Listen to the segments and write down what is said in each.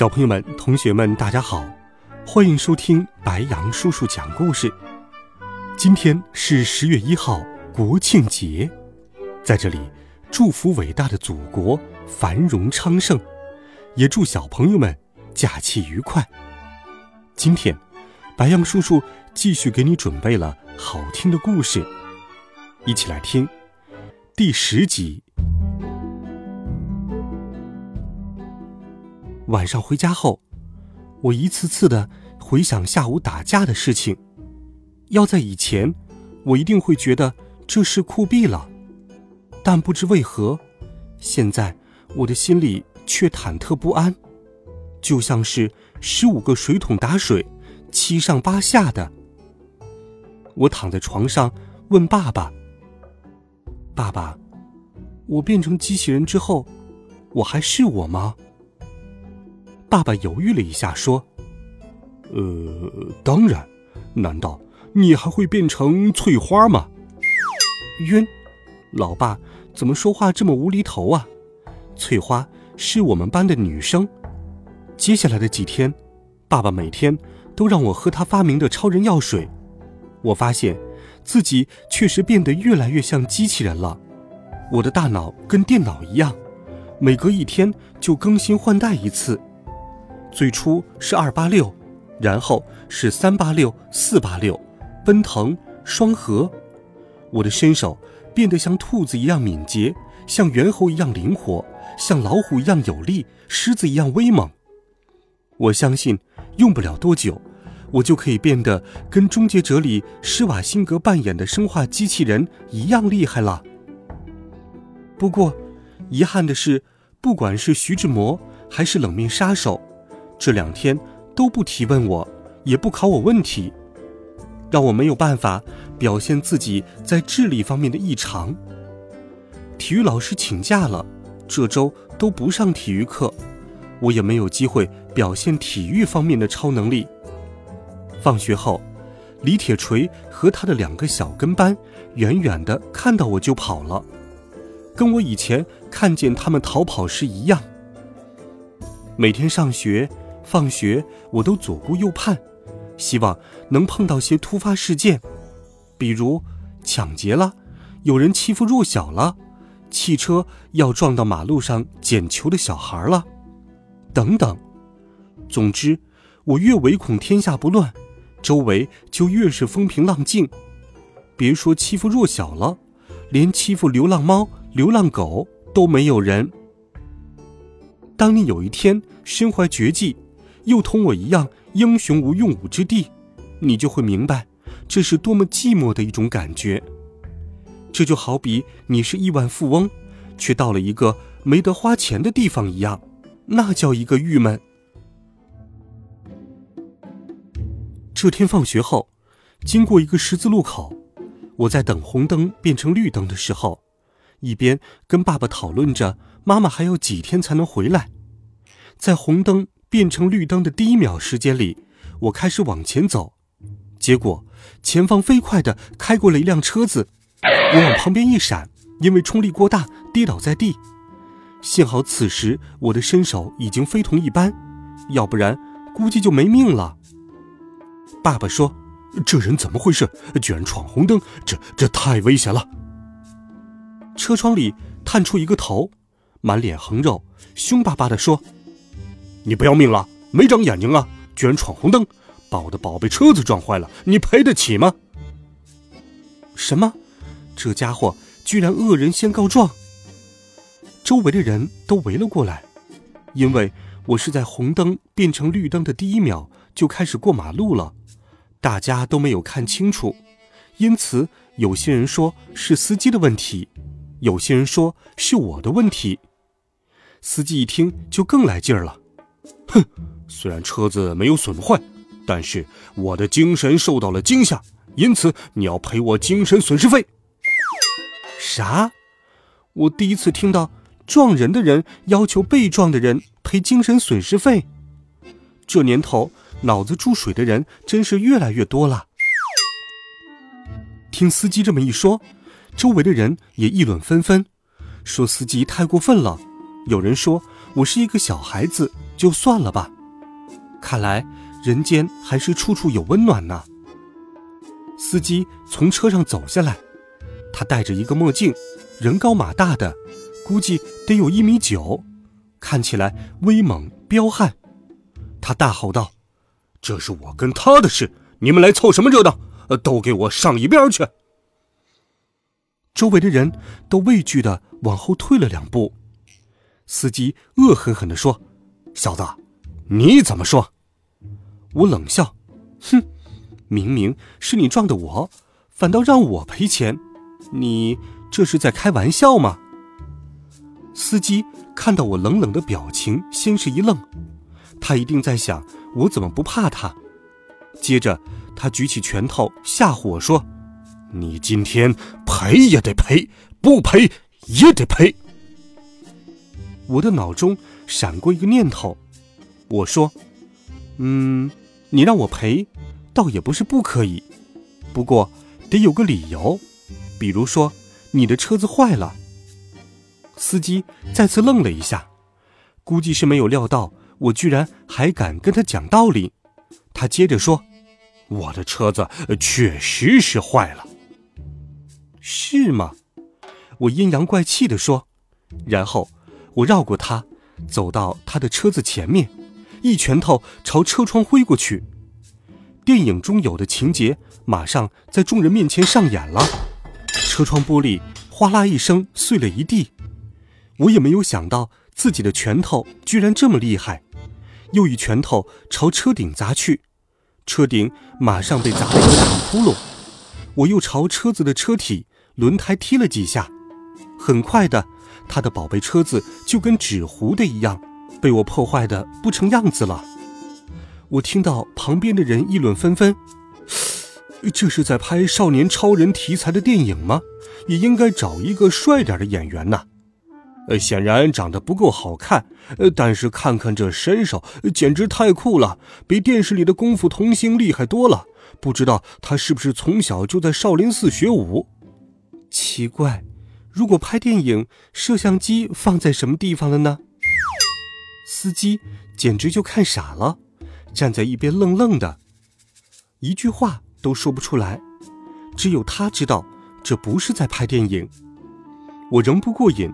小朋友们、同学们，大家好，欢迎收听白羊叔叔讲故事。今天是十月一号，国庆节，在这里祝福伟大的祖国繁荣昌盛，也祝小朋友们假期愉快。今天，白羊叔叔继续给你准备了好听的故事，一起来听第十集。晚上回家后，我一次次的回想下午打架的事情。要在以前，我一定会觉得这事酷毙了，但不知为何，现在我的心里却忐忑不安，就像是十五个水桶打水，七上八下的。我躺在床上问爸爸：“爸爸，我变成机器人之后，我还是我吗？”爸爸犹豫了一下，说：“呃，当然。难道你还会变成翠花吗？”晕，老爸怎么说话这么无厘头啊？翠花是我们班的女生。接下来的几天，爸爸每天都让我喝他发明的超人药水。我发现自己确实变得越来越像机器人了。我的大脑跟电脑一样，每隔一天就更新换代一次。最初是二八六，然后是三八六、四八六，奔腾、双核。我的身手变得像兔子一样敏捷，像猿猴一样灵活，像老虎一样有力，狮子一样威猛。我相信，用不了多久，我就可以变得跟《终结者》里施瓦辛格扮演的生化机器人一样厉害了。不过，遗憾的是，不管是徐志摩还是冷面杀手。这两天都不提问我，也不考我问题，让我没有办法表现自己在智力方面的异常。体育老师请假了，这周都不上体育课，我也没有机会表现体育方面的超能力。放学后，李铁锤和他的两个小跟班远远的看到我就跑了，跟我以前看见他们逃跑时一样。每天上学。放学，我都左顾右盼，希望能碰到些突发事件，比如抢劫了，有人欺负弱小了，汽车要撞到马路上捡球的小孩了，等等。总之，我越唯恐天下不乱，周围就越是风平浪静。别说欺负弱小了，连欺负流浪猫、流浪狗都没有人。当你有一天身怀绝技，又同我一样英雄无用武之地，你就会明白，这是多么寂寞的一种感觉。这就好比你是亿万富翁，却到了一个没得花钱的地方一样，那叫一个郁闷。这天放学后，经过一个十字路口，我在等红灯变成绿灯的时候，一边跟爸爸讨论着妈妈还要几天才能回来，在红灯。变成绿灯的第一秒时间里，我开始往前走，结果前方飞快的开过了一辆车子，我往旁边一闪，因为冲力过大跌倒在地。幸好此时我的身手已经非同一般，要不然估计就没命了。爸爸说：“这人怎么回事？居然闯红灯，这这太危险了。”车窗里探出一个头，满脸横肉，凶巴巴的说。你不要命了？没长眼睛啊！居然闯红灯，把我的宝贝车子撞坏了，你赔得起吗？什么？这家伙居然恶人先告状！周围的人都围了过来，因为我是在红灯变成绿灯的第一秒就开始过马路了，大家都没有看清楚，因此有些人说是司机的问题，有些人说是我的问题。司机一听就更来劲儿了。哼，虽然车子没有损坏，但是我的精神受到了惊吓，因此你要赔我精神损失费。啥？我第一次听到撞人的人要求被撞的人赔精神损失费。这年头，脑子注水的人真是越来越多了。听司机这么一说，周围的人也议论纷纷，说司机太过分了。有人说我是一个小孩子，就算了吧。看来人间还是处处有温暖呢。司机从车上走下来，他戴着一个墨镜，人高马大的，估计得有一米九，看起来威猛彪悍。他大吼道：“这是我跟他的事，你们来凑什么热闹？都给我上一边去！”周围的人都畏惧的往后退了两步。司机恶狠狠地说：“小子，你怎么说？”我冷笑：“哼，明明是你撞的我，反倒让我赔钱，你这是在开玩笑吗？”司机看到我冷冷的表情，先是一愣。他一定在想我怎么不怕他。接着，他举起拳头吓唬我说：“你今天赔也得赔，不赔也得赔。”我的脑中闪过一个念头，我说：“嗯，你让我赔，倒也不是不可以，不过得有个理由，比如说你的车子坏了。”司机再次愣了一下，估计是没有料到。我居然还敢跟他讲道理，他接着说：“我的车子确实是坏了，是吗？”我阴阳怪气地说，然后我绕过他，走到他的车子前面，一拳头朝车窗挥过去。电影中有的情节马上在众人面前上演了，车窗玻璃哗啦一声碎了一地。我也没有想到自己的拳头居然这么厉害。又一拳头朝车顶砸去，车顶马上被砸了一个大窟窿。我又朝车子的车体、轮胎踢了几下，很快的，他的宝贝车子就跟纸糊的一样，被我破坏的不成样子了。我听到旁边的人议论纷纷：“这是在拍少年超人题材的电影吗？也应该找一个帅点的演员呐。”呃，显然长得不够好看，呃，但是看看这身手，简直太酷了，比电视里的功夫童星厉害多了。不知道他是不是从小就在少林寺学武？奇怪，如果拍电影，摄像机放在什么地方了呢？司机简直就看傻了，站在一边愣愣的，一句话都说不出来。只有他知道，这不是在拍电影。我仍不过瘾。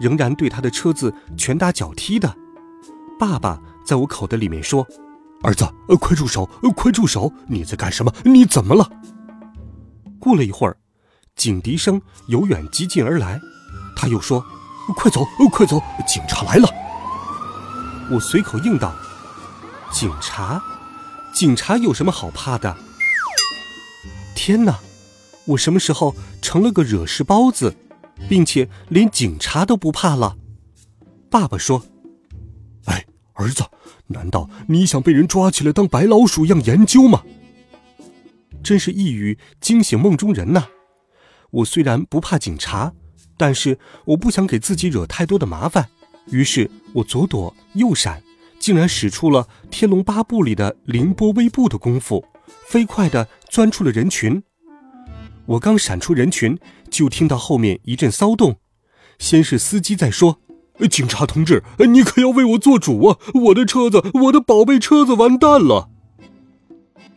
仍然对他的车子拳打脚踢的，爸爸在我口袋里面说：“儿子，呃快住手！呃快住手！你在干什么？你怎么了？”过了一会儿，警笛声由远及近而来，他又说：“快走，快走！警察来了！”我随口应道：“警察？警察有什么好怕的？”天哪，我什么时候成了个惹事包子？并且连警察都不怕了，爸爸说：“哎，儿子，难道你想被人抓起来当白老鼠一样研究吗？”真是一语惊醒梦中人呐！我虽然不怕警察，但是我不想给自己惹太多的麻烦，于是我左躲右闪，竟然使出了《天龙八部》里的凌波微步的功夫，飞快地钻出了人群。我刚闪出人群，就听到后面一阵骚动。先是司机在说：“警察同志，你可要为我做主啊！我的车子，我的宝贝车子完蛋了。”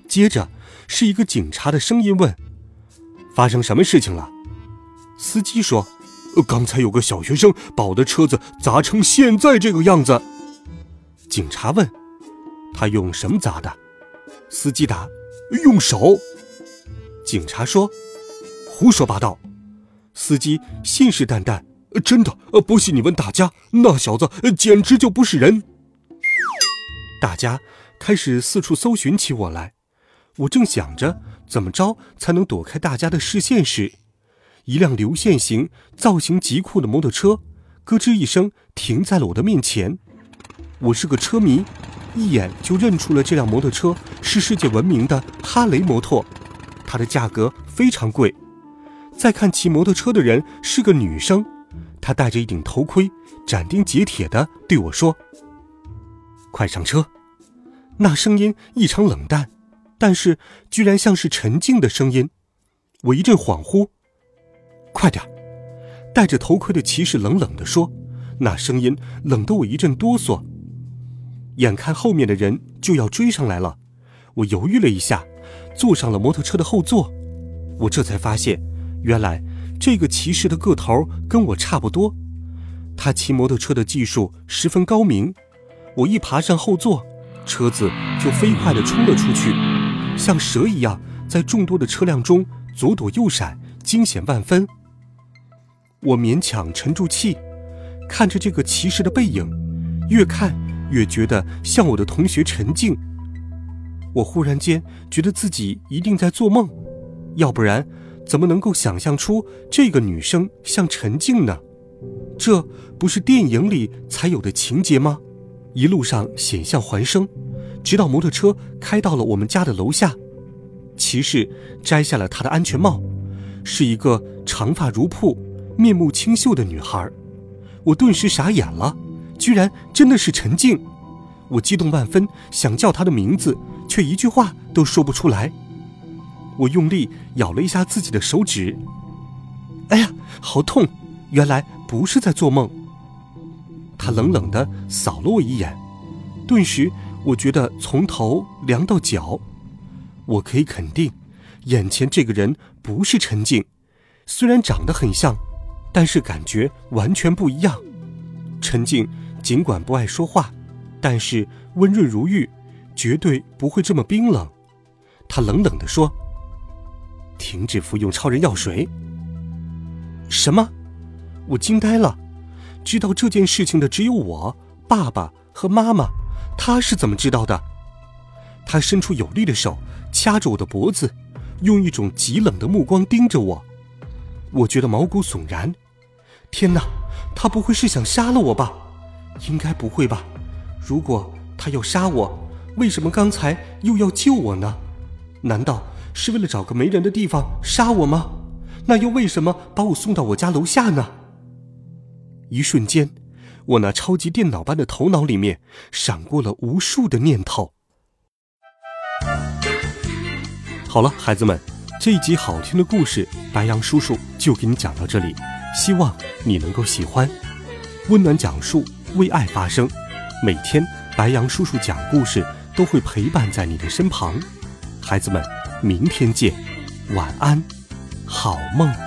接着是一个警察的声音问：“发生什么事情了？”司机说：“刚才有个小学生把我的车子砸成现在这个样子。”警察问：“他用什么砸的？”司机答：“用手。”警察说。胡说八道！司机信誓旦旦：“真的，不信你问大家，那小子简直就不是人。”大家开始四处搜寻起我来。我正想着怎么着才能躲开大家的视线时，一辆流线型、造型极酷的摩托车咯吱一声停在了我的面前。我是个车迷，一眼就认出了这辆摩托车是世界闻名的哈雷摩托，它的价格非常贵。再看骑摩托车的人是个女生，她戴着一顶头盔，斩钉截铁地对我说：“快上车。”那声音异常冷淡，但是居然像是沉静的声音。我一阵恍惚。快点！戴着头盔的骑士冷冷地说，那声音冷得我一阵哆嗦。眼看后面的人就要追上来了，我犹豫了一下，坐上了摩托车的后座。我这才发现，原来这个骑士的个头跟我差不多，他骑摩托车的技术十分高明。我一爬上后座，车子就飞快地冲了出去，像蛇一样在众多的车辆中左躲右闪，惊险万分。我勉强沉住气，看着这个骑士的背影，越看。越觉得像我的同学陈静。我忽然间觉得自己一定在做梦，要不然怎么能够想象出这个女生像陈静呢？这不是电影里才有的情节吗？一路上险象环生，直到摩托车开到了我们家的楼下，骑士摘下了他的安全帽，是一个长发如瀑、面目清秀的女孩。我顿时傻眼了。居然真的是陈静，我激动万分，想叫她的名字，却一句话都说不出来。我用力咬了一下自己的手指，哎呀，好痛！原来不是在做梦。他冷冷地扫了我一眼，顿时我觉得从头凉到脚。我可以肯定，眼前这个人不是陈静，虽然长得很像，但是感觉完全不一样。陈静。尽管不爱说话，但是温润如玉，绝对不会这么冰冷。他冷冷地说：“停止服用超人药水。”什么？我惊呆了。知道这件事情的只有我、爸爸和妈妈。他是怎么知道的？他伸出有力的手掐着我的脖子，用一种极冷的目光盯着我。我觉得毛骨悚然。天哪，他不会是想杀了我吧？应该不会吧？如果他要杀我，为什么刚才又要救我呢？难道是为了找个没人的地方杀我吗？那又为什么把我送到我家楼下呢？一瞬间，我那超级电脑般的头脑里面闪过了无数的念头。好了，孩子们，这一集好听的故事，白羊叔叔就给你讲到这里，希望你能够喜欢。温暖讲述。为爱发声，每天白羊叔叔讲故事都会陪伴在你的身旁。孩子们，明天见，晚安，好梦。